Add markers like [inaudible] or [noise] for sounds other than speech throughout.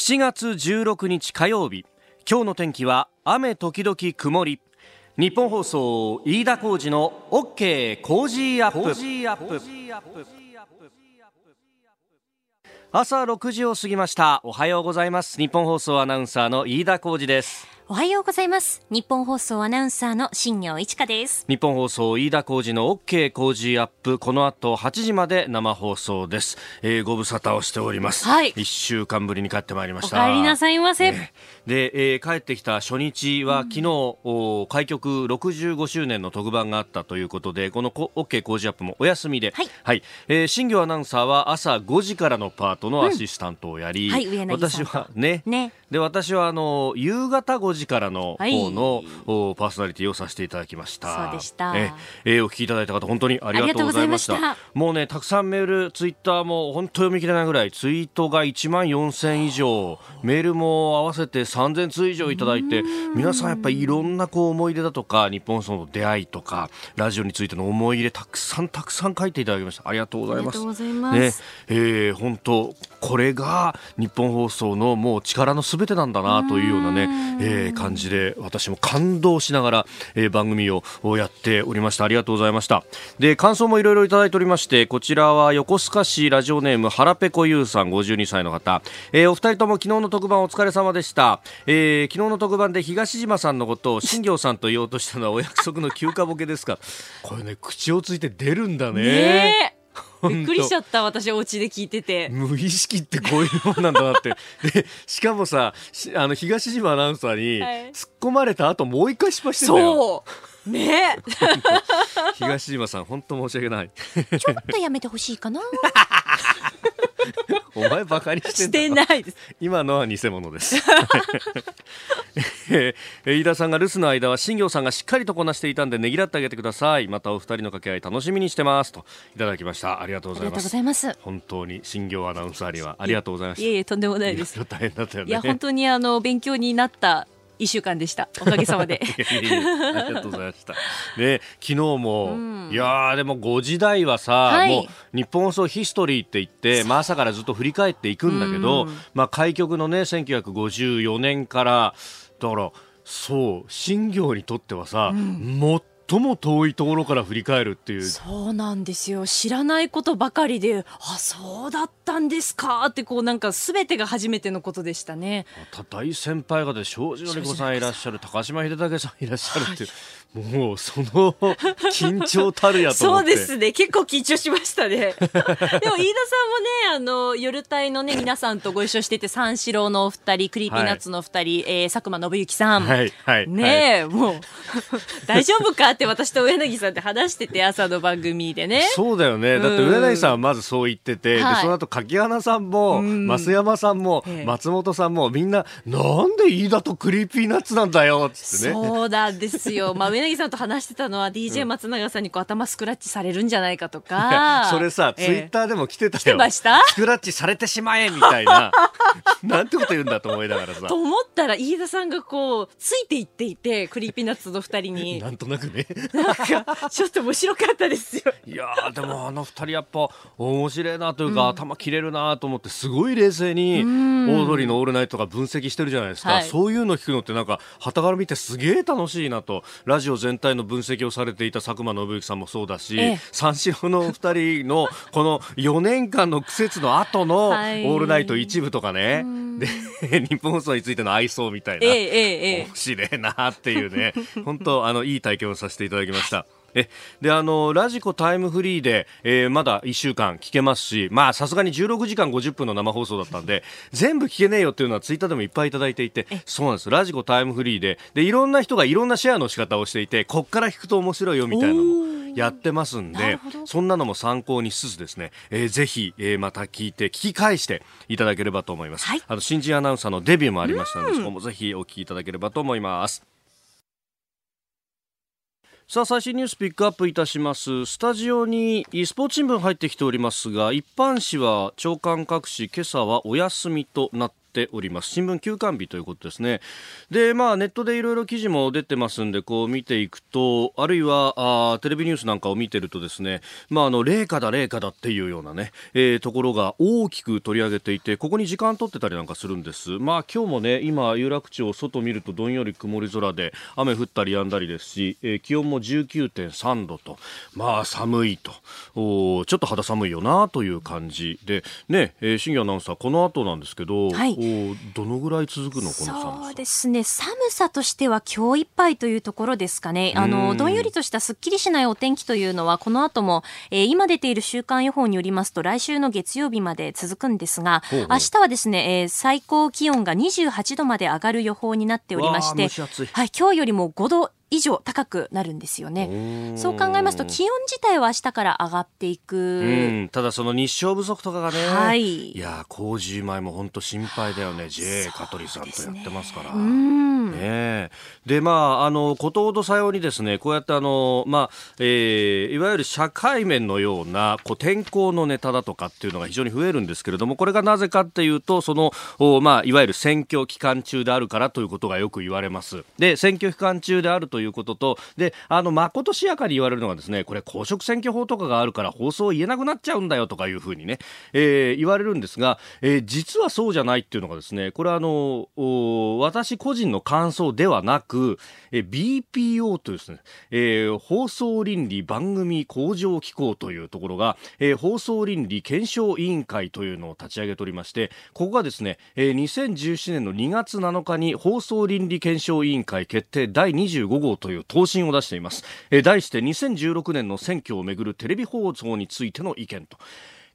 7月16日火曜日。今日の天気は雨時々曇り。ニッポン放送飯田浩司の OK Cozy up。朝6時を過ぎました。おはようございます。ニッポン放送アナウンサーの飯田浩司ですおはようございます。ニッポン放送アナウンサーの新行市佳です。ニッポン放送飯田浩司の OK Cozy up。この後8時まで生放送です、えー、ご無沙汰をしております。はい。1週間ぶりに帰ってまいりました。お帰りなさいませ、ねで、えー、帰ってきた初日は、昨日、お開局65周年の特番があったということでこの OK 工事アップもお休みで、はい。はい。えー、新業アナウンサーは朝5時からのパートのアシスタントをやり、うんはい私はね。ね。で私はあの夕方5時からのはい。方の、おパーソナリティをさせていただきました。そうでした。ええ。ーお聞きいただいた方本当にありがとうございました。もうねたくさんメールツイッターも本当読み切れないぐらいツイートが1万4000以上。メールも合わせて3000通以上いただいて皆さんやっぱりいろんなこう思い出だとか日本その出会いとかラジオについての思い入れたくさんたくさん書いていただきました。ありがとうございます。ありがとうございます。ね。えー本当これが日本放送のもう力のすべてなんだなというようなね、えー感じで私も感動しながら、えー番組をやっておりました。ありがとうございました。で感想もいろいろいただいておりましてこちらは横須賀市ラジオネーム腹ペコユーさん52歳の方、えーお二人とも昨日の特番お疲れ様でした、えー昨日の特番で東島さんのことを新行さんと言おうとしたのはお約束の休暇ボケですか。これね口をついて出るんだね。ね [laughs] びっくりしちゃった私お家で聞いてて無意識ってこういうもんなんだなって。[laughs] で、しかもさ、しあの、東島アナウンサーにはい突っ込まれた後もう一回失敗してんだよ。そうねえ [laughs] 東島さん、本当申し訳ない。ちょっとやめてほしいかな [laughs] お前バカにしてないです今のは偽物です。[laughs] えー飯田さんが留守の間は新行さんがしっかりとこなしていたんでねぎらってあげてください。またお二人の掛け合い楽しみにしてます。といただきました。ありがとうごございます。本当に新行アナウンサーにはありがとうございました。いえいえとんでもないですいやね。いや本当にあの勉強になった一週間でした。おかげさまで。[laughs] ありがとうございました。ね、昨日も、うん。いやーでも5時台はさ、はい。もう日本放送ヒストリーって言って、まあ朝からずっと振り返っていくんだけど、うん。まあ開局のね、1954年から、だから、そう、新業にとってはさ、最も遠いところから振り返るっていう。そうなんですよ。知らないことばかりであそうだったんですかってこうなんか全てが初めてのことでしたね。また大先輩方で東海林のり子さんいらっしゃる高島秀武さんいらっしゃるってい。う、もうその緊張たるやとそう思ってですね。結構緊張しましたね。[laughs] でも飯田さんもねあの夜帯のね皆さんとご一緒してて三四郎のお二人 Creepy Nuts のお二人、えー佐久間宣行さん、はい。はい。ねえ、もう [laughs] 大丈夫かって私と上柳さんって話してて朝の番組でねそうだよね。だってうん上柳さんはまずそう言ってて、はいで、その後垣花さんも、うん増山さんも、ええ松本さんも、みんな、なんで飯田と Creepy Nuts なんだよ、つってね。そうなんですよ。[laughs] まあ、上柳さんと話してたのは DJ 松永さんにこう頭スクラッチされるんじゃないかとか。それさ、ツイッターでも来てたよ。来てました？スクラッチされてしまえみたいな。[laughs] なんてこと言うんだと思いながらさ。[laughs] と思ったら飯田さんがこうついていっていて Creepy Nuts の二人になんとなくね。なんかちょっと面白かったですよ。いやーでもあの二人やっぱ面白いなというか、頭切れるなと思ってすごい冷静にオードリーの「オールナイト」とか分析してるじゃないですか、はい。そういうの聞くのってなんか傍から見てすげえ楽しいなとラジオ全体の分析をされていた佐久間宣行さんもそうだし、ええ。三四郎のお二人のこの4年間の季節の後の「オはい。ールナイト」一部とかね。で [laughs] 日本放送についての愛想みたいな。ええええええ。面白いなっていうね。本当あのいい体験をさせていただきました。えであのラジコタイムフリーで、えーまだ1週間聞けますしまあさすがに16時間50分の生放送だったんで全部聞けねえよっていうのはツイッターでもいっぱいいただいていてそうなんです。ラジコタイムフリーで。でいろんな人がいろんなシェアの仕方をしていてこっから聞くと面白いよみたいなのもやってますんでそんなのも参考にしつつですね、えーぜひ、えーまた聞いて聞き返していただければと思います、はい。あの新人アナウンサーのデビューもありましたのでそこもぜひお聞きいただければと思いますさあ最新ニュースピックアップいたします。スタジオにスポーツ新聞入ってきておりますが一般紙は朝刊各紙今朝はお休みとなってております。新聞休刊日ということですね。でまあネットでいろいろ記事も出てますんでこう見ていくとあるいはあテレビニュースなんかを見てるとですねまああの霊下だ霊下だっていうようなね、えー、ところが大きく取り上げていてここに時間取ってたりなんかするんです。まあ今日もね今有楽町を外見るとどんより曇り空で雨降ったり止んだりですし、えー、気温も19.3度とまあ寒いと。おちょっと肌寒いよなという感じで。ね、えー、新アナウンサーこの後なんですけど、はい、おどのぐらい続くのこの寒さ？そうですね。寒さとしては今日いっぱいというところですかね。あのどんよりとしたすっきりしないお天気というのはこの後も、えー、今出ている週間予報によりますと来週の月曜日まで続くんですがほうほう。明日はですね、えー、最高気温が28度まで上がる予報になっておりましてはい、今日よりも5度以上高くなるんですよね。そう考えますと気温自体は明日から上がっていく。ただその日照不足とかがね、はい、いや工事前も本当心配だよね。J 香取さんとやってますから。ね、でまああのことほどさようにですねこうやってあのまあ、えー、いわゆる社会面のようなこう天候のネタだとかっていうのが非常に増えるんですけれどもこれがなぜかっていうとそのおまあいわゆる選挙期間中であるからということがよく言われます。で選挙期間中であるということと、で、あの、まことしやかに言われるのがですね、これ公職選挙法とかがあるから放送を言えなくなっちゃうんだよとかいうふうにね、えー、言われるんですが、えー、実はそうじゃないっていうのがですね、これはあの、私個人の感想ではなく、え、BPO というですね、えー、放送倫理番組向上機構というところが、えー、放送倫理検証委員会というのを立ち上げておりまして、ここがですね、えー、2017年の2月7日に放送倫理検証委員会決定第25号という答申を出しています、えー、題して2016年の選挙をめぐるテレビ放送についての意見と。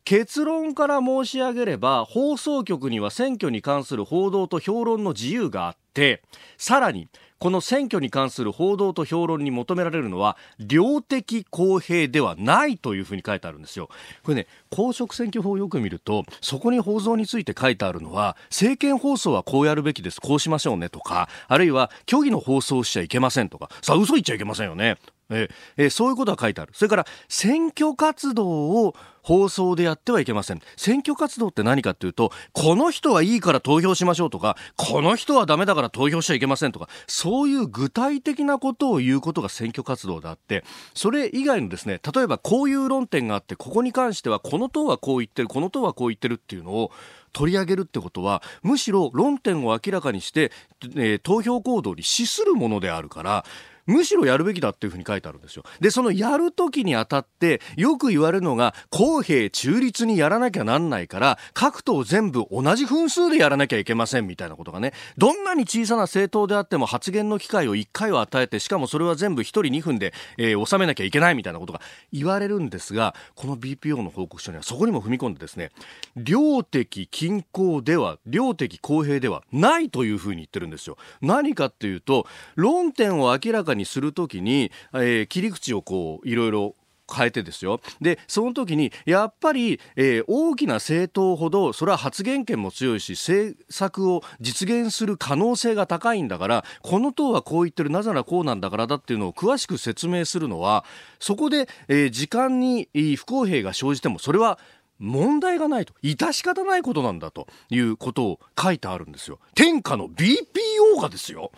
結論から申し上げれば放送局には選挙に関する報道と評論の自由があってさらにこの選挙に関する報道と評論に求められるのは量的公平ではないというふうに書いてあるんですよ。これね、公職選挙法をよく見ると、そこに放送について書いてあるのは、政見放送はこうやるべきです、こうしましょうねとか、あるいは虚偽の放送しちゃいけませんとか、さあ嘘言っちゃいけませんよね。ええそういうことが書いてある。それから選挙活動を放送でやってはいけません。選挙活動って何かっていうと、この人はいいから投票しましょうとか、この人はダメだから投票しちゃいけませんとか、そういう具体的なことを言うことが選挙活動であって、それ以外のですね、例えばこういう論点があって、ここに関してはこの党はこう言ってる、この党はこう言ってるっていうのを、取り上げるってことはむしろ論点を明らかにして、えー、投票行動に資するものであるからむしろやるべきだっていうふうに書いてあるんですよ。で、そのやるときにあたって、よく言われるのが、公平中立にやらなきゃなんないから、各党全部同じ分数でやらなきゃいけませんみたいなことがね、どんなに小さな政党であっても発言の機会を1回は与えて、しかもそれは全部1人2分で、えー、収めなきゃいけないみたいなことが言われるんですが、この BPO の報告書にはそこにも踏み込んでですね、量的均衡では、量的公平ではないというふうに言ってるんですよ。何かっていうと、論点を明らかにするときに、えー、切り口をこういろいろ変えてですよ。でその時にやっぱり、えー、大きな政党ほどそれは発言権も強いし政策を実現する可能性が高いんだからこの党はこう言ってるなぜならこうなんだからだっていうのを詳しく説明するのはそこで、えー、時間に不公平が生じてもそれは問題がないと。致し方ないことなんだということを書いてあるんですよ。天下の BPO がですよ。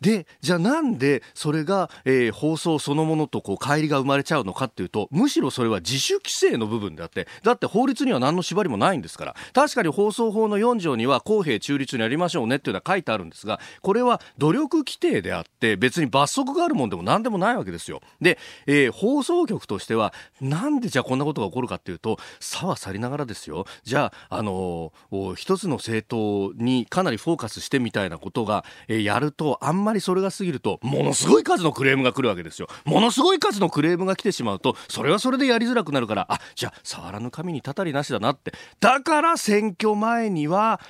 でじゃあなんでそれが、えー、放送そのものとこう乖離が生まれちゃうのかっていうとむしろそれは自主規制の部分であってだって法律には何の縛りもないんですから。確かに放送法の4条には公平中立にやりましょうねっていうのは書いてあるんですがこれは努力規定であって別に罰則があるもんでも何でもないわけですよ。で、えー、放送局としてはなんでじゃあこんなことが起こるかっていうとさは去りながらですよ。じゃあ、あのー、一つの政党にかなりフォーカスしてみたいなことが、えー、やるとあんまりそれが過ぎるとものすごい数のクレームが来るわけですよ。ものすごい数のクレームが来てしまうとそれはそれでやりづらくなるからあじゃあ触らぬ神にたたりなしだなって。だから選挙前には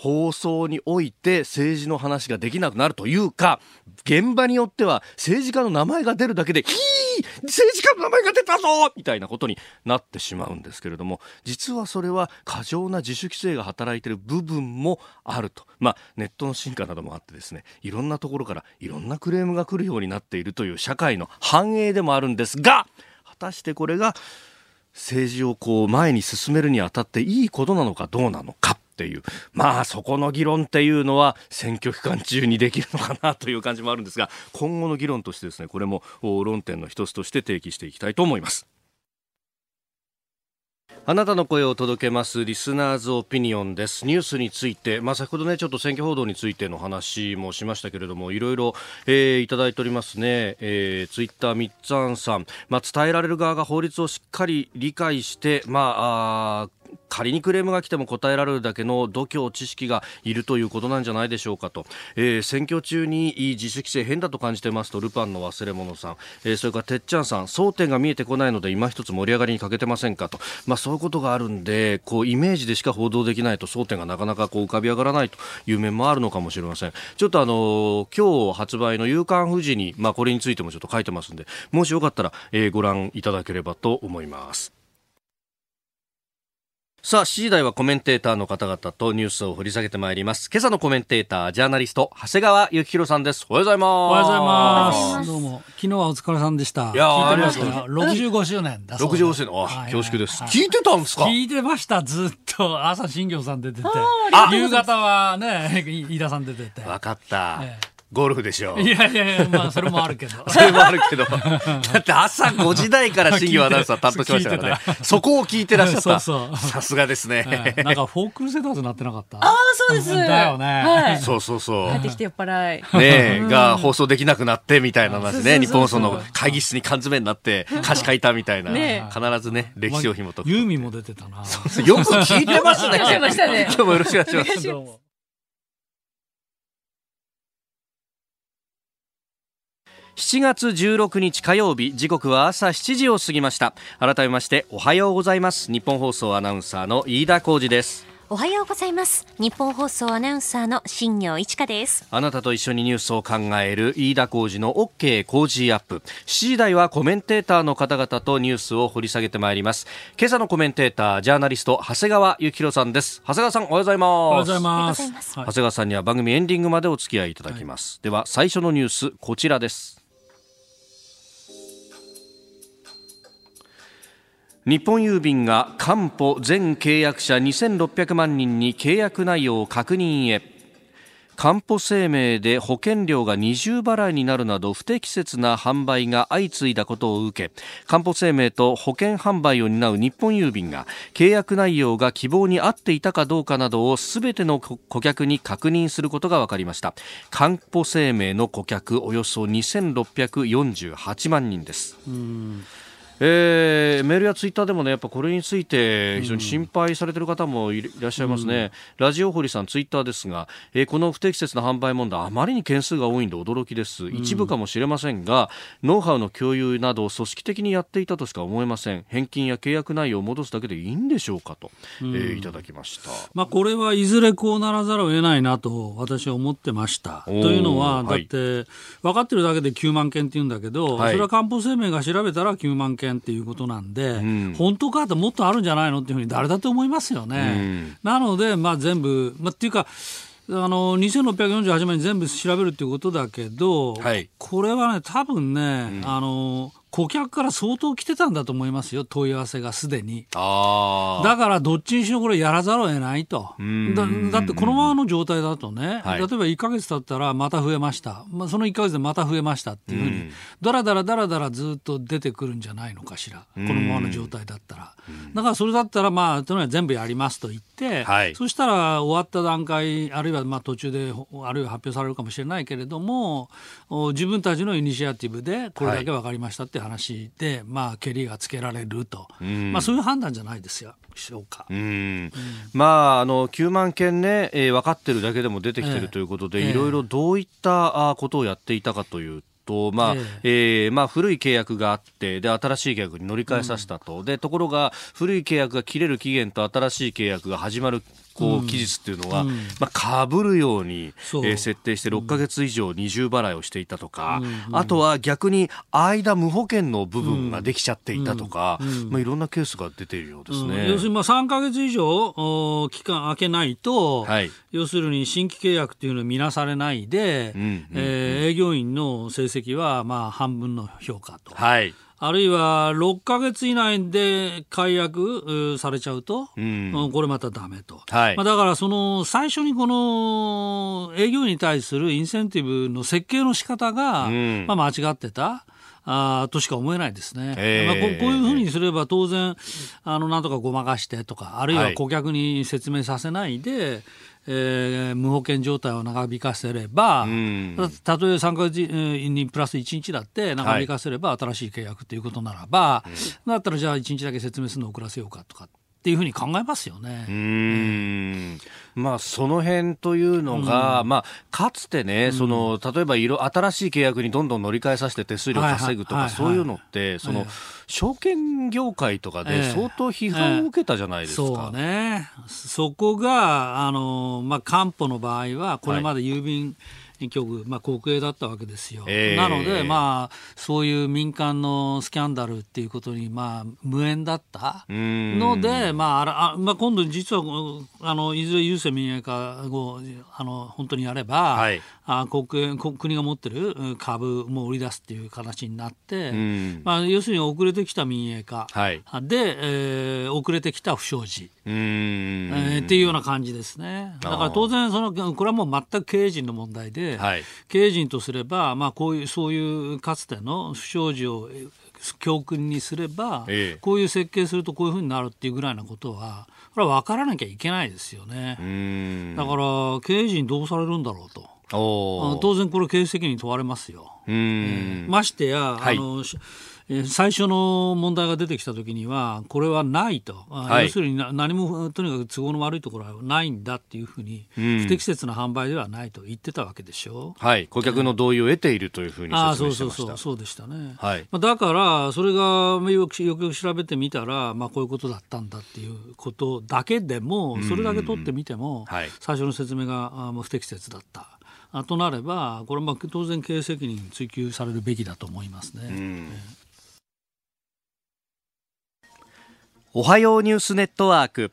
放送において政治の話ができなくなるというか現場によっては政治家の名前が出るだけでヒー政治家の名前が出たぞみたいなことになってしまうんですけれども実はそれは過剰な自主規制が働いている部分もあると、まあ、ネットの進化などもあってですねいろんなところからいろんなクレームが来るようになっているという社会の繁栄でもあるんですが果たしてこれが政治をこう前に進めるにあたっていいことなのかどうなのか。っていう。まあそこの議論っていうのは選挙期間中にできるのかなという感じもあるんですが今後の議論としてですねこれも論点の一つとして提起していきたいと思います。あなたの声を届けますリスナーズオピニオンです。ニュースについて、まあ、先ほどねちょっと選挙報道についての話もしましたけれどもいろいろ、えー、いただいておりますね、えー、ツイッターみっつんさん、まあ、伝えられる側が法律をしっかり理解してまああ仮にクレームが来ても答えられるだけの度胸、知識がいるということなんじゃないでしょうかと、えー、選挙中に自主規制変だと感じてますとルパンの忘れ物さん、えー、それからてっちゃんさん争点が見えてこないので今一つ盛り上がりに欠けてませんかと、まあ、そういうことがあるんでこうイメージでしか報道できないと争点がなかなかこう浮かび上がらないという面もあるのかもしれません。ちょっとあの今日発売の夕刊富士に、まあ、これについてもちょっと書いてますんでもしよかったら、えー、ご覧いただければと思います。さあ、7時台はコメンテーターの方々とニュースを掘り下げてまいります。今朝のコメンテーター、ジャーナリスト、長谷川幸宏さんです。おはようございます。おはようございます。どうも、昨日はお疲れさんでした。いや聞いてましたよ。65周年だそうで65周年、あ、恐縮です、聞いてたんですか？聞いてました、ずっと。朝、新業さん出てて。夕方はね、飯田さん出てて。わかった。ええゴルフでしょう。いやいやいや、まあ、それもあるけど。[laughs] それもあるけど。[laughs] だって朝5時台から新業アナウンサー担当しましたからね。そこを聞いてらっしゃった。[laughs] そうそう。さすがですね。なんかフォークルセダーズなってなかった？ああ、そうです。だよね。はい。そうそうそう。帰ってきて酔っ払い。ねえ、が放送できなくなってみたいな話ね。日本その会議室に缶詰になって歌詞書いたみたいな。必ずね、歴史を紐解く。ユーミンも出てたな。よく聞いてますね。今日もよろしくお願いします。7月16日火曜日時刻は朝7時を過ぎました。改めましておはようございます。日本放送アナウンサーの飯田浩二です。おはようございます。日本放送アナウンサーの新業一華です。あなたと一緒にニュースを考える飯田浩二の OK 工事アップ。7時台はコメンテーターの方々とニュースを掘り下げてまいります。今朝のコメンテータージャーナリスト長谷川幸宏さんです。長谷川さんおはようございます。おはようございます。長谷川さんには番組エンディングまでお付き合いいただきます、はい、では最初のニュースこちらです日本郵便がかんぽ全契約者2600万人に契約内容を確認へ。かんぽ生命で保険料が二重払いになるなど不適切な販売が相次いだことを受けかんぽ生命と保険販売を担う日本郵便が契約内容が希望に合っていたかどうかなどをすべての顧客に確認することが分かりました。かんぽ生命の顧客およそ2648万人です。えー、メールやツイッターでもねやっぱこれについて非常に心配されている方もいらっしゃいますね、うん、ラジオ堀さんツイッターですが、えー、この不適切な販売問題あまりに件数が多いんで驚きです、うん、一部かもしれませんがノウハウの共有などを組織的にやっていたとしか思えません。返金や契約内容を戻すだけでいいんでしょうかと、うん、えー、いただきました、まあ、これはいずれこうならざるを得ないなと私は思ってました。というのはだって、分かってるだけで9万件って言うんだけど、はい、それは官報声明が調べたら9万件っていうことなんで、うん、本当かってもっとあるんじゃないのっていうふうに誰だって思いますよね。うん、なので、まあ、全部、まあ、っていうかあの2648万に全部調べるっていうことだけど、はい、これはね多分ね、うん、あの顧客から相当来てたんだと思いますよ、問い合わせがすでに。だからどっちにしろこれやらざるを得ないと。だだってこのままの状態だとね、はい、例えば1か月経ったらまた増えました、まあ、その1か月でまた増えましたっていうふうに、だらだらだらだらずっと出てくるんじゃないのかしら、このままの状態だったら。だからそれだったら、まあ、とにかく全部やりますと言って、はい、そしたら終わった段階、あるいはまあ途中で、あるいは発表されるかもしれないけれども、自分たちのイニシアティブでこれだけ分かりましたって話で、まあ、けりがつけられると、まあ、そういう判断じゃないですよ。しょうか。うん、まああの9万件ね、えー、分かってるだけでも出てきてるということで、えー、いろいろどういったことをやっていたかというと、まあ、え。えー、まあ、古い契約があって、で、新しい契約に乗り換えさせたと。うん、で、ところが、古い契約が切れる期限と新しい契約が始まるこう期日っていうのが、まあ、被るように、えー、設定して6か月以上二重払いをしていたとか、あとは逆に間無保険の部分ができちゃっていたとか、まあ、いろんなケースが出ているようですね。要するにまあ3か月以上期間空けないと、はい、要するに新規契約っていうのを見なされないで、え営業員の成績はまあ半分の評価と。はいあるいは6か月以内で解約されちゃうと、うん、これまただめと、はい、まあ、だからその最初にこの営業に対するインセンティブの設計の仕方が、うん、まあ、間違ってた。あとしか思えないですね、えー、まあ、こういうふうにすれば当然あのなんとかごまかしてとかあるいは顧客に説明させないで、はいえー、無保険状態を長引かせれば、うん、たとえ3か月にプラス1日だって長引かせれば新しい契約ということならば、はい、だったらじゃあ1日だけ説明するのを遅らせようかとかっていうふうに考えますよね。うん、まあ、その辺というのが、うん、まあ、かつてね、うん、その例えば色新しい契約にどんどん乗り換えさせて手数料稼ぐとか、そういうのって、その、証券業界とかで相当批判を受けたじゃないですか。えそうね。そこが、あの、まあ、官報の場合は、これまで郵便、はい局、まあ、国営だったわけですよ。えー、なので、まあ、そういう民間のスキャンダルっていうことに、まあ、無縁だったので、まああまあ、今度、実はあのいずれ郵政民営化をあの本当にやれば、はい、あ国国が持ってる株も売り出すっていう形になって、まあ、要するに遅れてきた民営化、はい、で、えー、遅れてきた不祥事。えー、っていうような感じですね。だから当然その、これはもう全く経営陣の問題で、はい、経営陣とすれば、まあ、こういうそういうかつての不祥事を教訓にすれば、ええ、こういう設計するとこういうふうになるっていうぐらいなことは、これは分からなきゃいけないですよね。だから、経営陣どうされるんだろうと。当然これ経営責任問われますよ。えー、ましてや、はい、あの最初の問題が出てきたときには、これはないと、はい、要するに何もとにかく都合の悪いところはないんだっていうふうに、うん、不適切な販売ではないと言ってたわけでしょ。う、はい、顧客の同意を得ているというふうに説明してました。あそうそうそう。そうでしたね、はい、だから、それがよくよく調べてみたら、まあ、こういうことだったんだっていうことだけでも、それだけ取ってみても、はい、最初の説明が不適切だった。となれば、これは当然経営責任追及されるべきだと思いますね。うん。おはようニュースネットワーク。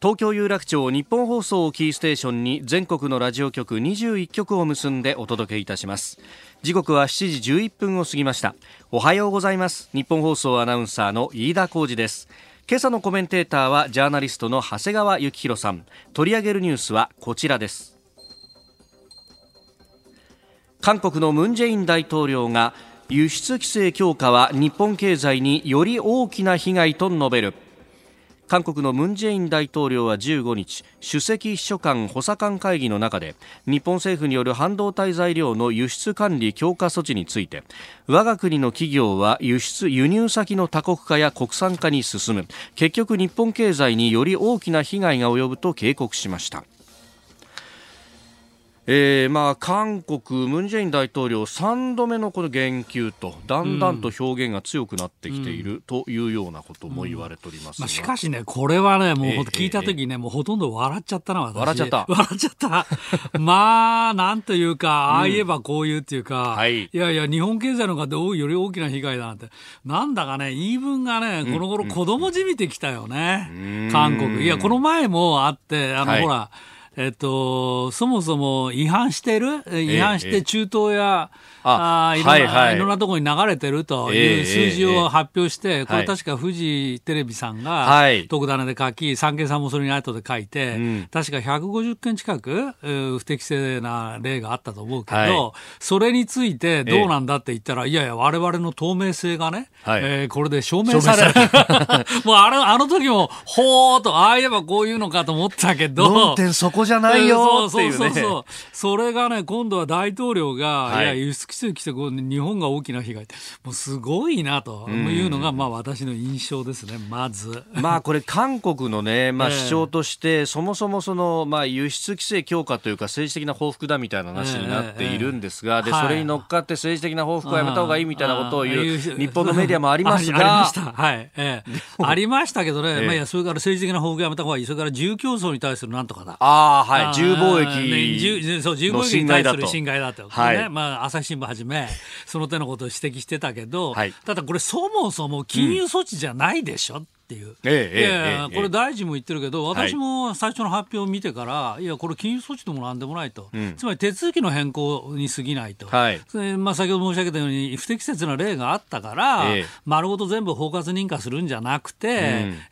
東京有楽町日本放送をキーステーションに全国のラジオ局21局を結んでお届けいたします。時刻は7時11分を過ぎました。おはようございます。日本放送アナウンサーの飯田浩二です。今朝のコメンテーターはジャーナリストの長谷川幸宏さん。取り上げるニュースはこちらです韓国のムン・ジェイン大統領が輸出規制強化は日本経済により大きな被害と述べる。韓国のムン・ジェイン大統領は15日首席秘書官補佐官会議の中で日本政府による半導体材料の輸出管理強化措置について我が国の企業は輸出輸入先の多国化や国産化に進む。結局日本経済により大きな被害が及ぶと警告しました。えーまあ、韓国、ムン・ジェイン大統領3度目のこの言及とだんだんと表現が強くなってきているというようなことも言われております、うん。まあ、しかしね、これはね、もう聞いたときね、えー、もうほとんど笑っちゃったな、私。笑っちゃった。笑っちゃった。[laughs] まあ、なんというか、ああ言えばこう言うっていうか、うんはい、いやいや、日本経済の方がより大きな被害だなんて、なんだかね、言い分がね、この頃子供じみてきたよね、うん、韓国。いや、この前もあって、あの、はい、ほら、えっと、そもそも違反してる？違反して中東や、あいろんな、はいはい、いろんなところに流れてるという数字を発表して、これ確かフジテレビさんが特ダネで書き、産経さんもそれに後で書いて、うん、確か150件近く不適正な例があったと思うけど、はい、それについてどうなんだって言ったら、いやいや、われわれの透明性がね、はい、えー、これで証明される。[laughs] もうあの、あの時も、ほーと、ああ言えばこういうのかと思ったけど、論点そこじゃないよっていうね。そうそうそう。それがね、今度は大統領が、はい、いや、輸出規制来てこう、日本が大きな被害もうすごいなというのが、まあ私の印象ですね、まず。[laughs] まあこれ、韓国のね、まあ主張として、そもそもその、まあ輸出規制強化というか、政治的な報復だみたいな話になっているんですが、で、それに乗っかって政治的な報復はやめた方がいいみたいなことを言う、日本のメディアもありますが。[laughs] ありました。はい。ええ、ありましたけどね、まあいや、それから政治的な報復やめた方がいい、それから自由競争に対するなんとかだ。ああ、はい。自由貿易ね、そう自由貿易に対する侵害だと、はい。ねまあ、朝日新聞はじめその手のことを指摘してたけど、はい、ただこれそもそも金融措置じゃないでしょ、うんっていう、ええいやいやこれ、大臣も言ってるけど、私も最初の発表を見てから、い、や、これ、金融措置でもなんでもないと、うん、つまり手続きの変更に過ぎないと、はい。まあ、先ほど申し上げたように、不適切な例があったから、ええ、丸ごと全部包括認可するんじゃなくて、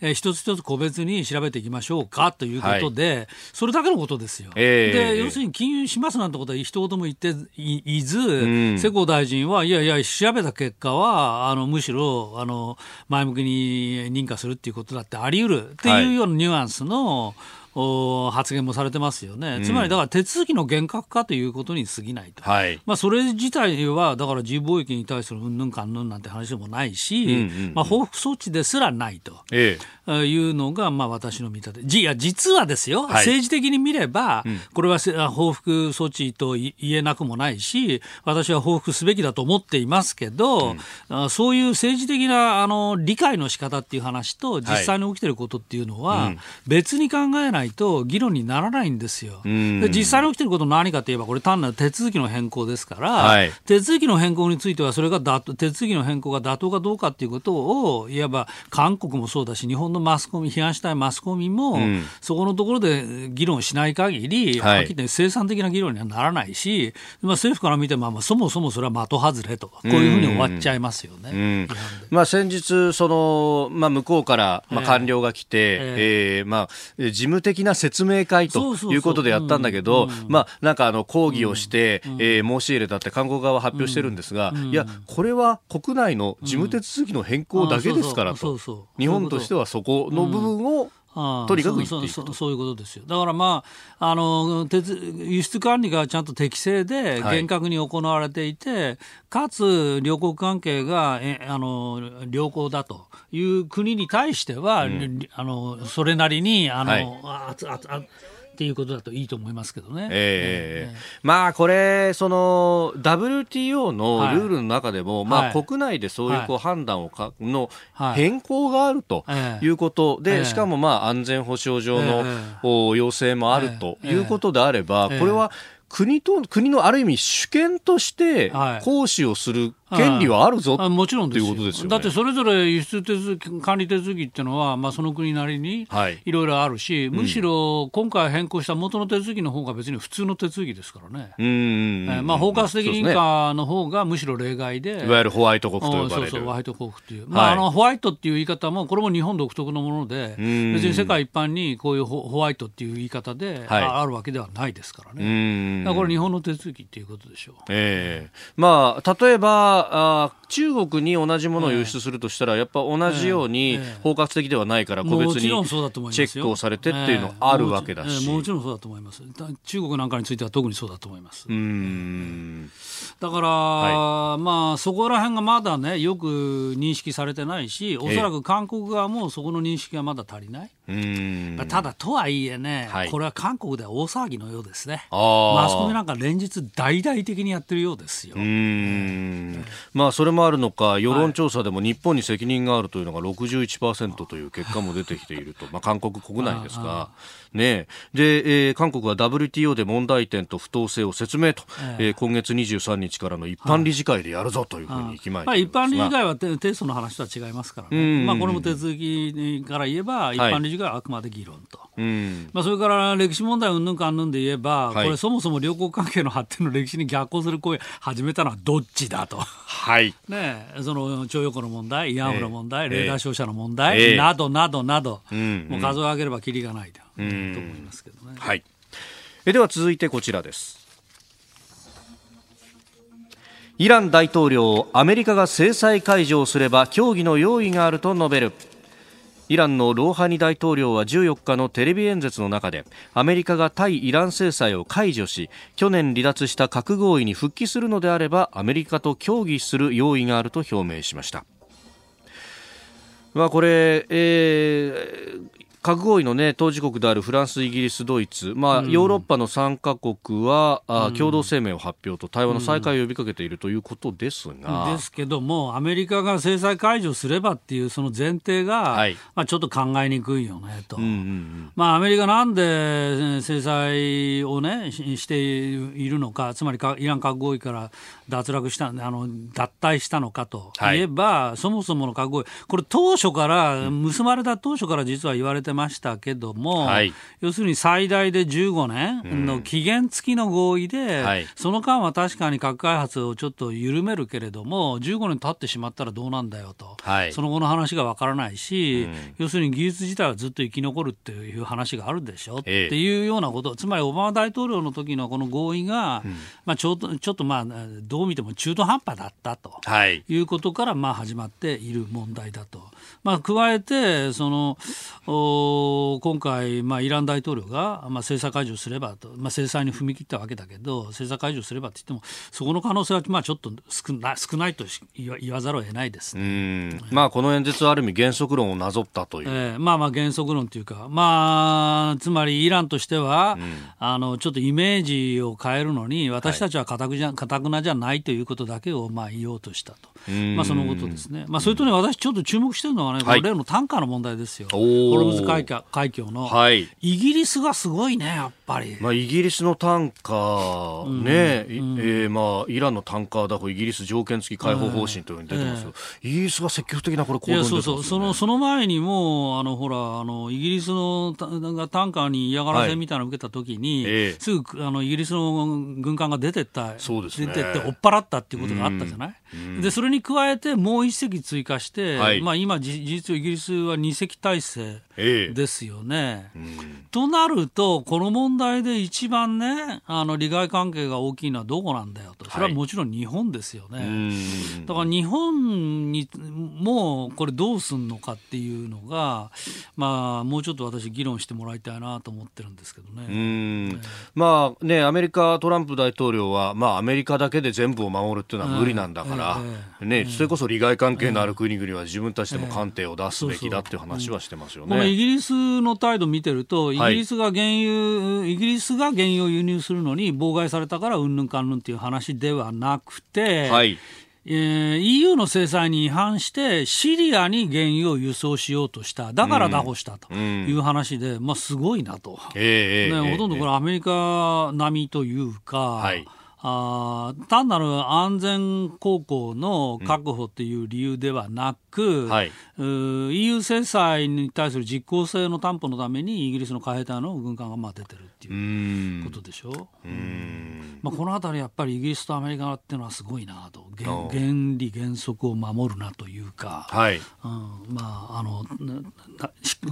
うん、え一つ一つ個別に調べていきましょうかということで、はい、それだけのことですよ。えで要するに金融しますなんてことは一言も言っていず、うん、世耕大臣は、いやいや、調べた結果は、あのむしろあの前向きに認可するっていうことだってあり得るっていうようなニュアンスの、はい発言もされてますよね、うん、つまりだから手続きの厳格化ということに過ぎないと、はい、まあ、それ自体はだから自由貿易に対するうんぬんかんぬんなんて話でもないし、うんうんうん、まあ、報復措置ですらないと、ええ、いうのがまあ私の見立て、じいや実はですよ、はい、政治的に見れば、これは報復措置と言えなくもないし、私は報復すべきだと思っていますけど、うん、そういう政治的なあの理解の仕方っていう話と、実際に起きてることっていうのは、別に考えないないと議論にならないんですよ。で実際に起きてること何かといえば、これ単なる手続きの変更ですから、はい、手続きの変更については、それが手続きの変更が妥当かどうかということを、いわば韓国もそうだし、日本のマスコミ、批判したいマスコミも、うん、そこのところで議論しない限り、はっきり言って生産的な議論にはならないし、まあ、政府から見ても、まあ、そもそもそれは的外れと、こういうふうに終わっちゃいますよね。うん。うん、まあ、先日その、まあ、向こうから、まあ、官僚が来て、えー、えー、まあ、事務的な説明会ということでやったんだけど、まあ、なんかあの抗議をして、うん、えー、申し入れたって韓国側は発表してるんですが、いや、これは国内の事務手続きの変更だけですからと、日本としてはそこの部分を、と。にかくそうそういうことですよ。だからまあ、あの、輸出管理がちゃんと適正で厳格に行われていて、はい、かつ両国関係がえあの良好だという国に対しては、うん、あのそれなりにあの、はい、あああっていうことだといいと思いますけどね。えー、えー、まあこれその WTO のルールの中でも、はい、まあ国内でそういうこう判断をかの変更があるということで、しかもまあ安全保障上の、要請もあるということであれば、これは国と国のある意味主権として行使をする権利はあるぞ、はい、もちろんですよ、ね、だってそれぞれ輸出手続き管理手続きっていうのは、まあ、その国なりにい。ろいろあるし、はい、むしろ今回変更した元の手続きの方が別に普通の手続きですからね、うんえー、まあ、包括的認可の方がむしろ例外で、いわゆるホワイト国と呼ばれる。そうそうホワイト国っていう、まあ、あのホワイトっていう言い方も、これも日本独特のもので、別に世界一般にこういうホワイトっていう言い方で、はい、あるわけではないですからね、だからこれ、日本の手続きっていうことでしょう。えーまあ、例えばあ中国に同じものを輸出するとしたら、やっぱ同じように包括的ではないから個別にチェックをされてっていうのがあるわけだし、もちろんそうだと思います。中国なんかについては特にそうだと思います。うん。だから、はい、まあそこら辺がまだねよく認識されてないしおそらく韓国側もそこの認識がまだ足りない、うん。ただとはいえね、はい、これは韓国では大騒ぎのようですね。マスコミなんか連日大々的にやってるようですよ。うんまあそれもあるのか、世論調査でも日本に責任があるというのが61%という結果も出てきていると、まあ、韓国国内ですが、ね、で、えー、韓国は WTO で問題点と不当性を説明と、えー、今月23日からの一般理事会でやるぞというふうに決まあ、一般理事会はテストの話とは違いますからね、まあ、これも手続きから言えば、一般理事会はあくまで議論と。はい、まあ、それから歴史問題うんぬんかんぬんで言えば、これ、そもそも両国関係の発展の歴史に逆行する声始めたのはどっちだと。はい、ね、その徴用工の問題、慰安婦の問題、えー、レーダー照射の問題、えー、などなどなど、もう数を上げればきりがないと。と思いますけどね。はい。えでは続いてこちらです。イラン大統領、アメリカが制裁解除をすれば協議の用意があると述べる。イランのローハニ大統領は14日のテレビ演説の中でアメリカが対イラン制裁を解除し去年離脱した核合意に復帰するのであればアメリカと協議する用意があると表明しました。まあ、これ、えー、核合意の、ね、当事国であるフランス、イギリス、ドイツ、まあ、ヨーロッパの3カ国は、あ共同声明を発表と対話の再開を呼びかけているということですが、ですけども、アメリカが制裁解除すればっていうその前提が、はい、まあ、ちょっと考えにくいよねと、うんうんうん、まあ、アメリカなんで制裁を、ね、しているのか、つまりイラン核合意から脱落したあの脱退したのかとい。えば、はい、そもそもの核合意、これ、当初から、結ばれた当初から実は言われてましたけども、はい、要するに最大で15年の期限付きの合意で、うん、その間は確かに核開発をちょっと緩めるけれども、15年経ってしまったらどうなんだよと、はい、その後の話がわからないし、うん、要するに技術自体はずっと生き残るっていう話があるでしょ、ええ、っていうようなこと、つまりオバマ大統領の時のこの合意が、うん、まあ、ちょっとちょっとまあどう見ても中途半端だったと、はい、いうことからまあ始まっている問題だと。まあ、加えてその今回、まあ、イラン大統領が、まあ、制裁解除すればと、まあ、制裁に踏み切ったわけだけど制裁解除すればって言ってもそこの可能性は、まあ、ちょっと少な少ないと言わざるを得ないです、ね、まあ、この演説はある意味原則論をなぞったという、えー、まあまあ原則論というか、まあ、つまりイランとしては、うん、あのちょっとイメージを変えるのに私たちはかたくじゃ、はい、くなじゃないということだけをまあ言おうとしたと、まあ、そのことですね、まあ、それとね私ちょっと注目してるのはね、はい、例の単価の問題ですよ、ホルムズ海峡海峡の、はい、イギリスがすごいね、やっぱり。まあ、イギリスの単価、うん、ね、うん、えー、まあ、イランの単価だとイギリス条件付き解放方針というふうに出てますよ、えー、イギリスが積極的なこれ行動に出てます、ね、そうそう。そのその前にもあのほらあのイギリスのが単価に嫌がらせみたいなのを受けたときに、はいえ。ー、すぐあのイギリスの軍艦が出てったそうです、ね、出てって追っ払ったっていうことがあったじゃない、うん、でそれに加えてもう一隻追加して、はい、まあ、今事実上イギリスは二隻体制ですよね。えーうん、となると、この問題で一番ね、あの利害関係が大きいのはどこなんだよと、それはもちろん日本ですよね。はい、だから日本にもこれどうすんのかっていうのが、まあ、もうちょっと私、議論してもらいたいなと思ってるんですけどね。えー、まあね、アメリカ、トランプ大統領は、まあ、アメリカだけで全部を守るっていうのは無理なんだから、えー、ね、それこそ利害関係のある国々は自分たちでも艦艇を出すべきだっていう話はしてますよね。イギリスの態度見てると、イギリスが原油、はい、イギリスが原油を輸入するのに妨害されたからうんぬんかんぬんっていう話ではなくて、はい。えー、EU の制裁に違反して、シリアに原油を輸送しようとした、だから拿捕したという話で、うん、まあ、すごいなと、えー、ね、ほとんどこれ、アメリカ並みというか、はいあ単なる安全航行の確保という理由ではなく、はい、EU 制裁に対する実効性の担保のためにイギリスの海兵隊の軍艦がまあ出てるっていうことでしょ？うまあ、このあたりやっぱりイギリスとアメリカっていうのはすごいなと原理原則を守るなというか、はい。うん、まああの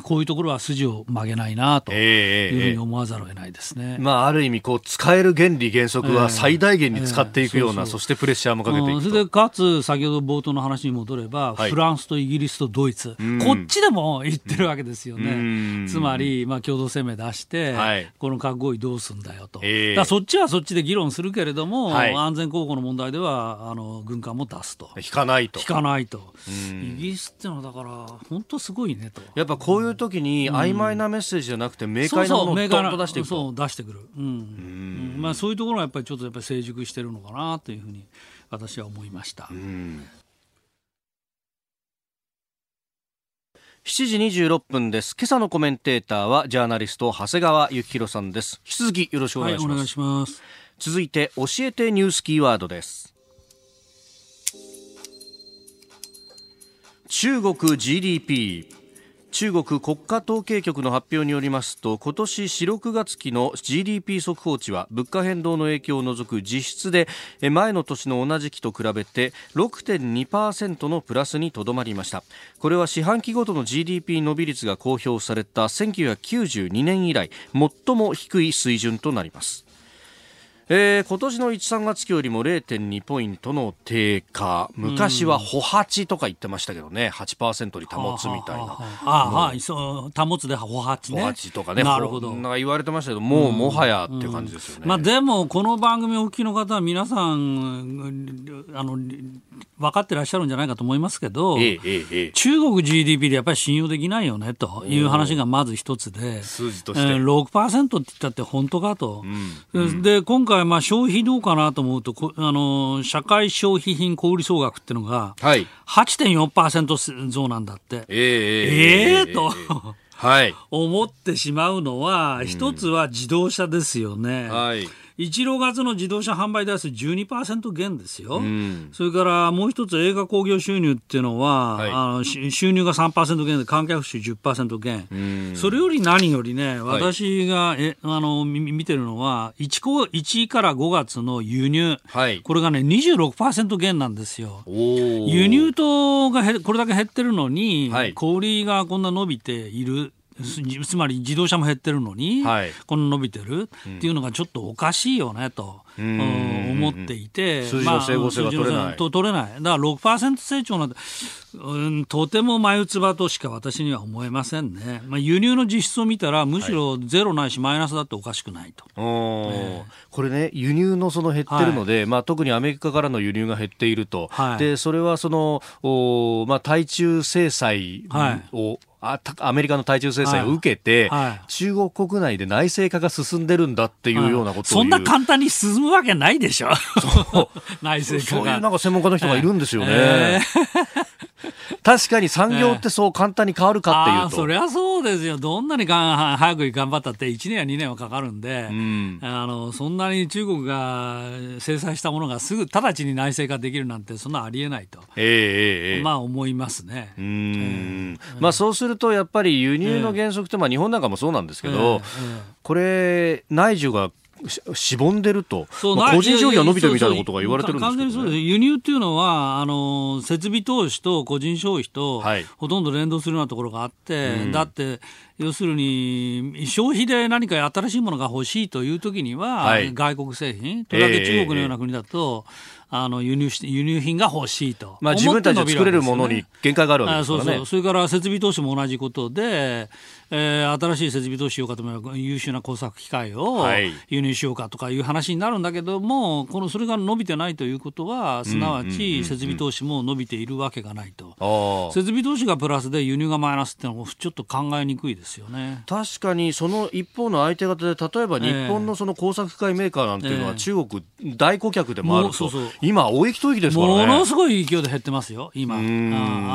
こういうところは筋を曲げないなというふうに思わざるを得ないですね。えーえー、まあ、ある意味こう使える原理原則は最大限に使っていくような、えー、そしてプレッシャーもかけていくそれでかつ先ほど冒頭の話に戻れば、はい、フランスとイギリスとドイツ、こっちでも言ってるわけですよね。つまり、まあ、共同声明出して、はい、この核合意どうすんだよと、えー、だそっちはそっちで議論するけれども、はい、安全航行の問題ではあの軍艦も出すと。引かないと。引かないと。イギリスっていうのはだから本当すごいねと。やっぱこういう時に曖昧なメッセージじゃなくて明快なものをドンと出していくそう出してくる。うん。うんまあそういうところがやっぱりちょっとやっぱり成熟してるのかなというふうに私は思いました。うん7時26分です。今朝のコメンテーターはジャーナリスト長谷川幸宏さんです。引き続きよろしくお願いします。はい、お願いします続いて教えてニュースキーワードです。中国 GDP 中国国家統計局の発表によりますと今年4、6月期の GDP 速報値は物価変動の影響を除く実質で前の年の同じ期と比べて6.2%のプラスにとどまりました。これは四半期ごとの GDP 伸び率が公表された1992年以来最も低い水準となります。えー、今年の1、3月期よりも0.2ポイントの低下。昔は歩八とか言ってましたけどね、8%に保つみたいな。ああ、そう、保つで歩八ね。歩八とかね。なるほど。な言われてましたけど、もうもはやっていう感じですよね。まあでも、この番組お聞きの方は皆さん、あの、分かってらっしゃるんじゃないかと思いますけど、えええ、中国 GDP でやっぱり信用できないよねという話がまず一つで、数字として、えー、6%って言ったって本当かと、うん、で今回、消費どうかなと思うとあの、社会消費品小売総額っていうのが、はい、8.4%増なんだって。えー、えー、えー、と。はい、思ってしまうのは、一つは自動車ですよね。はい1月の自動車販売台数12%減ですよ、うん、それからもう一つ映画興行収入っていうのは、はい、あの収入が3%減で観客数10%減、うん、それより何よりね私が、はい、えあの見てるのは 1, 1から5月の輸入、はい、これがね26%減なんですよ。輸入とがこれだけ減ってるのに、小売がこんな伸びているつまり自動車も減ってるのに、はい、この伸びてる。っていうのがちょっとおかしいよねと、うん、思っていて、数字の整合性が取れない。と取れない。だから6%成長なんて、うん、とても眉唾としか私には思えませんね。まあ、輸入の実質を見たら、むしろゼロないしマイナスだっておかしくないと。えー、これね、輸入のその減ってるので、はい、まあ、特にアメリカからの輸入が減っていると。はい、で、それはその、おまあ、対中制裁を、はいあアメリカの対中制裁を受けて、はい。はい、中国国内で内製化が進んでるんだっていうようなことをそんな簡単に進むわけないでしょ、[laughs] 内製化そういうなんか専門家の人がいるんですよね。えー [laughs] 確かに産業ってそう簡単に変わるかっていうと。そりゃそうですよ。どんなにが早く頑張ったって1年や2年はかかるんで、うん、あの、そんなに中国が制裁したものがすぐ直ちに内製化できるなんてそんなありえないと。ええー、まあ思いますね。うん、えー、まあそうするとやっぱり輸入の原則って、まあ日本なんかもそうなんですけど、これ内需がしぼんでると、まあ、個人消費が伸びてるみたいなことが言われてるんですけど、ね、完全にそうです。輸入っていうのはあの設備投資と個人消費と、ほとんど連動するようなところがあって、うん、だって要するに消費で何か新しいものが欲しいという時には、はい、外国製品とりわけ中国のような国だと、えーあの輸入し輸入品が欲しいと、まあ、自分たちで作れるものに限界があるわけですからね。そうそう。それから設備投資も同じことで、えー、新しい設備投資しようかと思えば優秀な工作機械を輸入しようかとかいう話になるんだけども、このそれが伸びてないということはすなわち設備投資も伸びているわけがないと、設備投資がプラスで輸入がマイナスっていうのはちょっと考えにくいですよね。確かにその一方の相手方で例えば日本のその工作機械メーカーなんていうのは中国大顧客でもあると、そうそう今大行きとですからね。ものすごい勢いで減ってますよ今。あ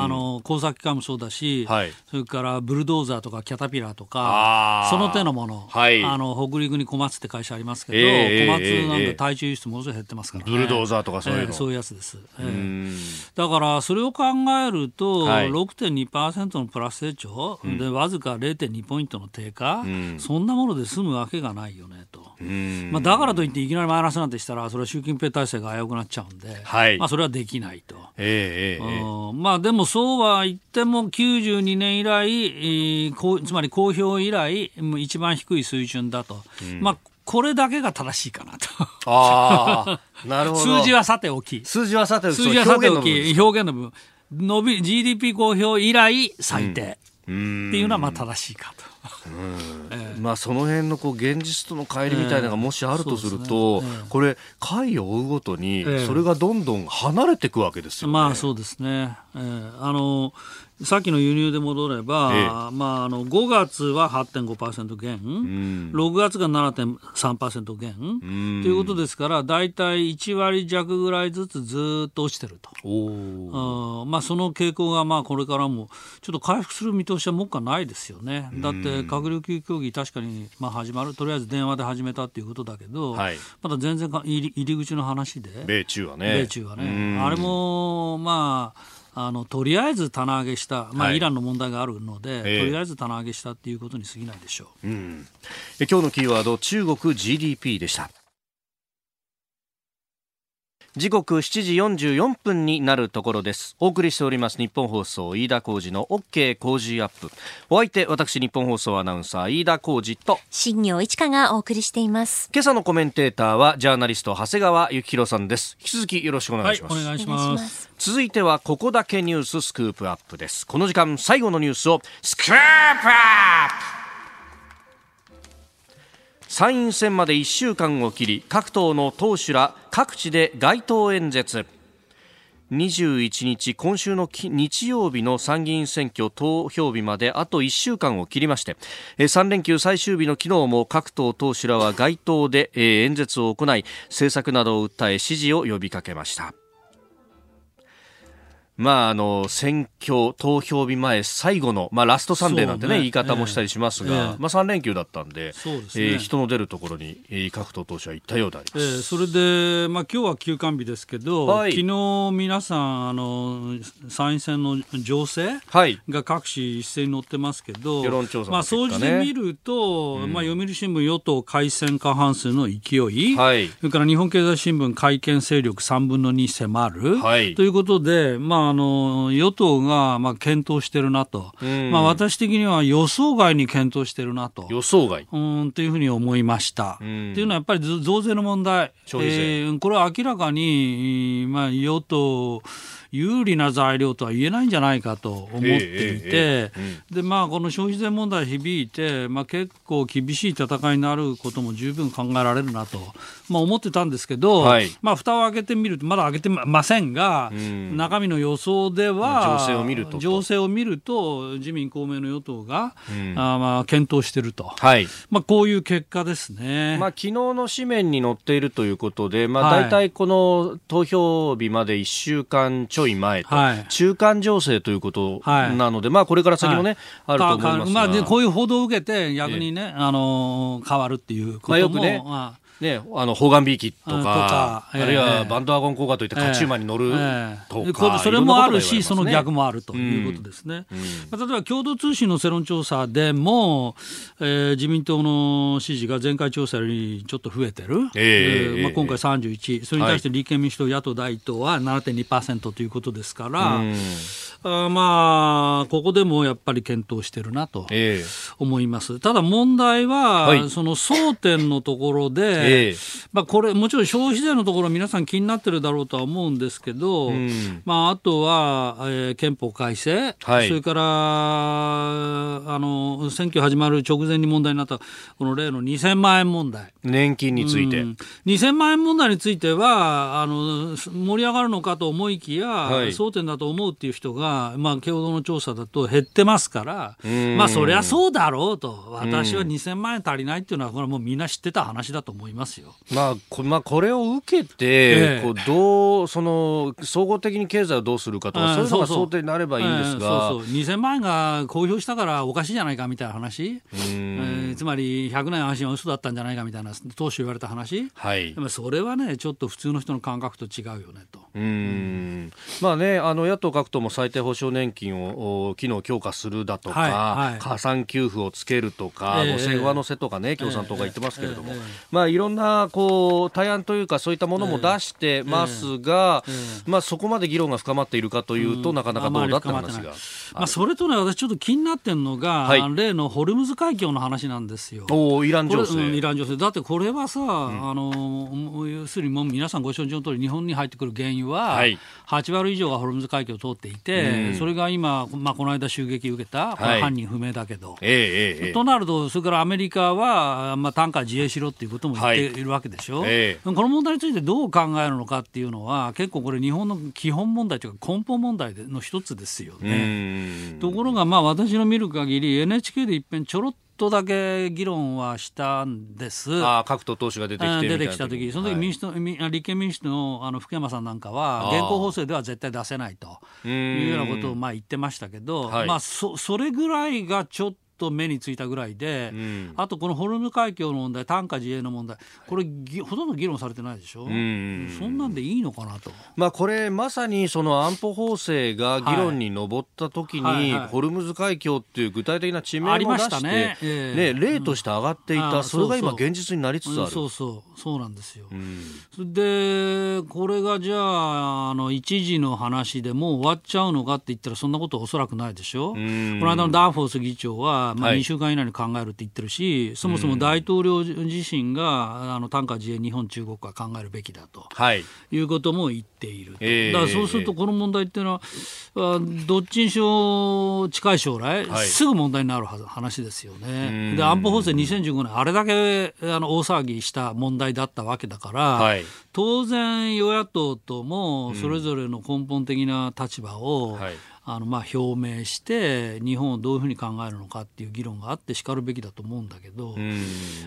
あの工作機械もそうだし、はい、それからブルドーザーとかキャタピラーとかその手のもの、はい、あの北陸に小松って会社ありますけど、えー、小松なんで対中輸出ものすごい減ってますから、ね、ブルドーザーとかそういうの、えー、そういうやつです、えー、だからそれを考えると、はい、6.2%のプラス成長、うん、でわずか0.2ポイントの低下、うん、そんなもので済むわけがないよねと、まあ、だからといっていきなりマイナスなんてしたらそれは習近平体制が危うくなっちゃうんで、はいまあ、それはできないと、えーえー、まあ、でもそうは言っても92年以来、えー、つまり公表以来一番低い水準だと、うん、まあこれだけが正しいかなと。ああ、なるほど。数字はさておき。数字はさておき。数字はさておき、表現の部分。伸び、GDP 公表以来最低。っていうのはまあ正しいかと。えー、まあその辺のこう現実との乖離みたいなのがもしあるとすると、これ回を追うごとにそれがどんどん離れていくわけですよね。まあそうですね。えー、あのさっきの輸入で戻れば、ええ、まあ、あの5月は8.5%減、うん、6月が7.3%減、うん、ということですから、大体1割弱ぐらいずつずっと落ちてると、あまあ、その傾向がまあこれからもちょっと回復する見通しはもっかないですよね、だって閣僚級協議、確かにまあ始まる、とりあえず電話で始めたっていうことだけど、はい、まだ全然入り口の話で、米中はね。米中はね。あれもまああのとりあえず棚上げした、まあ、はい、イランの問題があるので、えー、とりあえず棚上げしたっていうことに過ぎないでしょう、うん、え今日のキーワード中国 GDP でした時刻7時44分になるところです。お送りしております日本放送飯田浩二の OK 工事アップ。お相手私日本放送アナウンサー飯田浩二と新業一華がお送りしています。今朝のコメンテーターはジャーナリスト長谷川幸宏さんです。引き続きよろしくお願いします、はい、お願いします。続いてはここだけニューススクープアップです。この時間最後のニュースをスクープアップ参院選まで1週間を切り各党の党首ら各地で街頭演説。21日今週の日曜日の参議院選挙投票日まであと1週間を切りまして3連休最終日の昨日も各党党首らは街頭で演説を行い政策などを訴え支持を呼びかけました。まあ、あの選挙投票日前最後の、まあ、ラストサンデーなんてね、ね。言い方もしたりしますが、えー、まあ、3連休だったんでね、えー、人の出るところに、えー、各党党首は行ったようであります、えー、それで、まあ今日は休館日ですけど、はい、昨日皆さんあの参院選の情勢が各紙一斉に載ってますけど、世論調査、ね、まあ、総じて見ると、うん、まあ、読売新聞与党改選過半数の勢い、はい、それから日本経済新聞改憲勢力3分の2迫る、はい、ということで、まああの与党がまあ検討してるなと、まあ、私的には予想外に検討してるなと。予想外。うんというふうに思いました。っていうのはやっぱり増税の問題、えー、これは明らかに、まあ、与党有利な材料とは言えないんじゃないかと思っていて、でまあ、この消費税問題響いて、まあ、結構厳しい戦いになることも十分考えられるなと、まあ、思ってたんですけど、はい、まあ蓋を開けてみると、まだ開けてませんが、うん、中身の予想では、情勢を見ると情勢を見ると、自民、公明の与党が、うん、あまあ検討していると、はい。まあ、こういう結果ですね、まあ昨日の紙面に載っているということで、まあ、大体この投票日まで1週間ちょい前と、はい、中間情勢ということなので、まあ、これから先もね、あると思いますまあ、でこういう報道を受けて、逆にね、あの変わるっていうことも、まあ、よくね、まあね、あの、方眼ビーキとか、あるいはバンドワゴン効果といって勝ち馬に乗るとか、えー、それもあるし、その逆もあるということですね。うん、例えば共同通信の世論調査でも、えー、自民党の支持が前回調査よりちょっと増えてる、えーまあ、今回31、それに対して立憲民主党、野党第一党は7.2%ということですから、うん、あまあ、ここでもやっぱり検討してるなと思います。ただ問題は、はい、その争点のところで、[laughs] えー、まあ、これ、もちろん消費税のところ、皆さん気になってるだろうとは思うんですけど、うん、まあ、あとは、えー、憲法改正、はい、それからあの選挙始まる直前に問題になった、この例の2000万円問題。年金について、うん、2000万円問題についてはあの、盛り上がるのかと思いきや、はい、争点だと思うっていう人が、まあ、共同の調査だと減ってますから、まあ、そりゃそうだろうと、私は2000万円足りないっていうのは、これはもうみんな知ってた話だと思います。よ。まあ、こまあ、これを受けて、えこうどうその総合的に経済をどうするかとか、そういうのが想定になればいいんですが、そうそう。2000万円が公表したからおかしいじゃないかみたいな話、えー、つまり100年安心は嘘だったんじゃないかみたいな当初言われた話、はい、でもそれはね、ちょっと普通の人の感覚と違うよねと。うん。まあね、あの野党各党も最低保障年金を機能強化するだとか、はいはい、加算給付をつけるとか、えー、5000上乗せとかね、共産党が言ってますけれども、えーえー、まあいろんなこう対案というかそういったものも出してますが、えー、まあ、そこまで議論が深まっているかというと、なかなかどうだって話が。まあ、それとね、私ちょっと気になってるのが、はい、例のホルムズ海峡の話なんですよ。おイラン情勢、うん、イラン情勢。だってこれはさ、うん、あの要するにもう皆さんご承知の通り、日本に入ってくる原油は、はい、8割以上がホルムズ海峡を通っていて、うん、それが今、まあ、この間襲撃を受けた、はい、犯人不明だけど。となると、それからアメリカは、まあ、単価自衛しろっていうことも言っているわけでしょ。えー、この問題についてどう考えるのかっていうのは、結構これ、日本の基本問題というか、根本問題の一つですよね。ところが、まあ、私の見る限り、NHK でいっぺんちょろっとだけ議論はしたんです。あ各党党首が出てきて出てきた時。その時民主党、はい、立憲民主党のあの福山さんなんかは、現行法制では絶対出せないというようなことをまあ言ってましたけど、まあそ、それぐらいがちょっとと目についたぐらいで、うん、あとこのホルム海峡の問題、単価自衛の問題、これ、ほとんど議論されてないでしょ、うん、そんなんでいいのかなと。まあ、これ、まさにその安保法制が議論に上ったときに、はいはい。はい、ホルムズ海峡っていう具体的な地名も出して、ね。えー、ね、例として上がっていた、うん、それが今、現実になりつつある。そうそう。そうなんですよ。で、これがじゃあ、あの一時の話でもう終わっちゃうのかって言ったら、そんなことはおそらくないでしょ？この間のダーフォース議長はは、まあ、2週間以内に考えるって言ってるし、はい、そもそも大統領自身が、あの単価自衛日本、中国は考えるべきだと、はい、いうことも言っている、えー、だからそうすると、この問題っていうのは、どっちにしろ近い将来、はい、すぐ問題になる話ですよね。で安保法制2015年あれだけあの大騒ぎした問題だったわけだから、はい、当然与野党ともそれぞれの根本的な立場を、はいあのまあ表明して日本をどういうふうに考えるのかっていう議論があってしかるべきだと思うんだけど、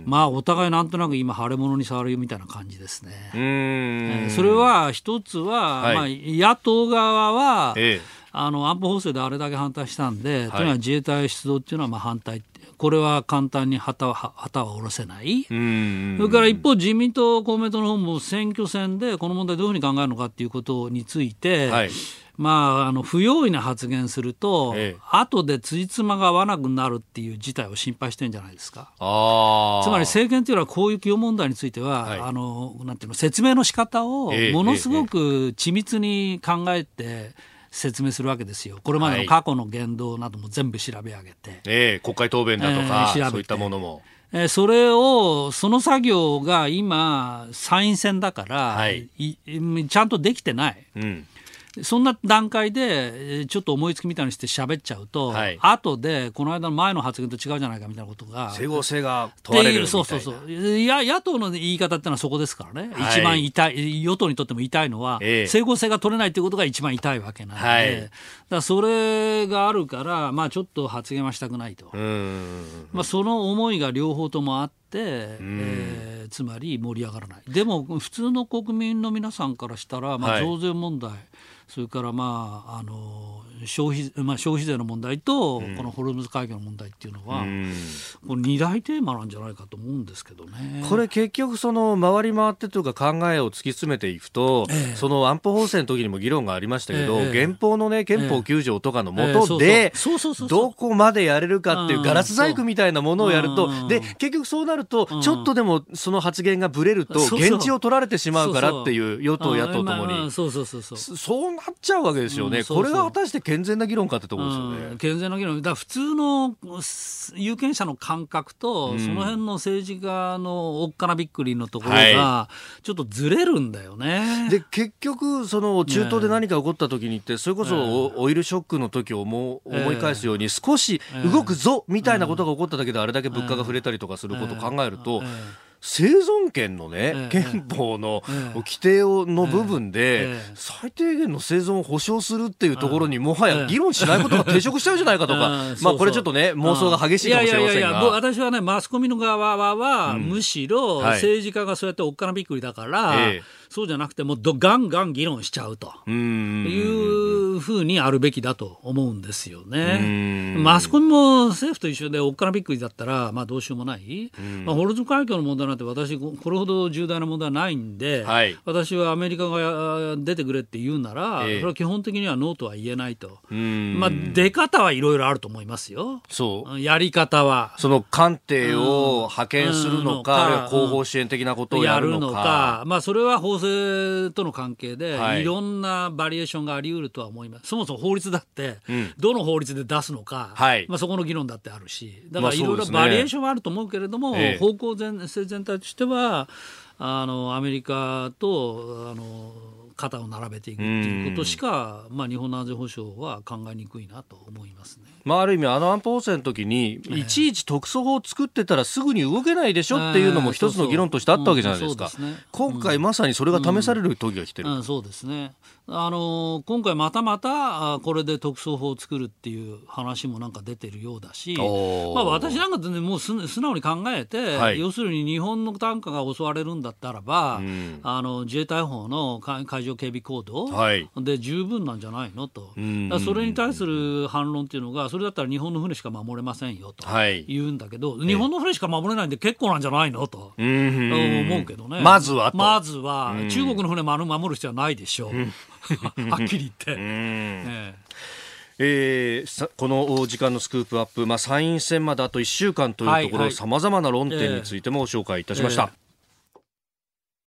まあお互いなんとなく今腫れ物に触るみたいな感じですね。えー、それは一つは、はい、まあ野党側は、ええ。あの安保法制であれだけ反対したんで、はい、とにかく自衛隊出動っていうのはまあ反対これは簡単に旗は旗は下ろせない、それから一方、自民党、公明党の方も選挙戦でこの問題、どういうふうに考えるのかっていうことについて、はいまあ、あの不用意な発言すると、ええ、後でつじつまが合わなくなるっていう事態を心配してるんじゃないですか。つまり政権というのはこういう起用問題については、はい、あのなんていうの説明の仕方をものすごく緻密に考えて、説明するわけですよ、これまでの過去の言動なども全部調べ上げて、えー、国会答弁だとか、えー、そういったものも。えー、それを、その作業が今、参院選だから、はい、ちゃんとできてない。うんそんな段階で、ちょっと思いつきみたいにして喋っちゃうと、はい、後で、この間の前の発言と違うじゃないかみたいなことが。整合性が問われるそうそうそう。いや、野党の言い方ってのはそこですからね。はい、一番痛い、与党にとっても痛いのは、えー、整合性が取れないということが一番痛いわけなんで、はい、だそれがあるから、まあちょっと発言はしたくないと。まあその思いが両方ともあって、えー、つまり盛り上がらない。でも普通の国民の皆さんからしたら、まあ、増税問題、はいそれからまああの消費,、まあ、消費税の問題と、このホルムズ会議の問題っていうのは、うん、これ2大テーマなんじゃないかと思うんですけどね。これ結局その回り回ってというか考えを突き詰めていくと、えその安保法制の時にも議論がありましたけど、え原法のね憲法9条とかのもとでどこまでやれるかっていうガラス細工みたいなものをやると、で結局そうなるとちょっとでもその発言がぶれると現地を取られてしまうからっていう与党野党ともに。そうそうそうそう。そうなっちゃうわけですよね。これが果たして健全な議論かってところですよね。うん、健全な議論。だ普通の有権者の感覚と、うん、その辺の政治家のおっかなびっくりのところが、ちょっとずれるんだよね。で、結局、その中東で何か起こった時にって、それこそオイルショックの時を思思い返すように、少し動くぞみたいなことが起こっただけで、あれだけ物価が触れたりとかすることを考えると、生存権のね、憲法の規定をの部分で、最低限の生存を保障するっていうところにもはや議論しないことが抵触しちゃうんじゃないかとか、[laughs] まあこれちょっとね、妄想が激しいかもしれませんが。いやいやいや私はね、マスコミの側は、むしろ政治家がそうやっておっかなびっくりだから、そうじゃなくて、もうガンガン議論しちゃうと。いうふうにあるべきだと思うんですよね。マスコミも政府と一緒でおっかなびっくりだったら、まあどうしようもない。まあ、ホルズ海峡の問題なんて私これほど重大な問題はないんで、はい、私はアメリカが出てくれって言うなら、えー、それは基本的にはノーとは言えないと、まあ、出方はいろいろあると思いますよ、そう。やり方は。その艦艇を派遣するのか、あるいは後方支援的なことをやるのか、まあ、それは法制との関係で、はい、いろんなバリエーションがあり得るとは思います、そもそも法律だって、うん、どの法律で出すのか、はい、まあ、そこの議論だってあるし、だからいろいろバリエーションはあると思うけれども、えー、方向全全体としては、あのアメリカとあの肩を並べていくということしか、まあ、日本の安全保障は考えにくいなと思いますね。まあ、ある意味、あの安保法制の時に、いちいち特措法を作ってたらすぐに動けないでしょっていうのも一つの議論としてあったわけじゃないですか。今回まさにそれが試される時が来てる。うんうん、そうですね。あの今回またまたこれで特措法を作るっていう話もなんか出てるようだし、まあ、私なんかで、ね、もう素直に考えて、はい、要するに日本の単価が襲われるんだったらば、うん、あの自衛隊法の海上警備行動で十分なんじゃないのと、はい、それに対する反論っていうのがそれだったら日本の船しか守れませんよと言うんだけど、はい、日本の船しか守れないんで結構なんじゃないのと思うけどね。まずはまずは中国の船守る必要はないでしょう。[laughs] はっきり言って。ええ。ー、この時間のスクープアップ、まあ、参院選まであと1週間というところさまざまな論点についても紹介いたしました。えーえ。ー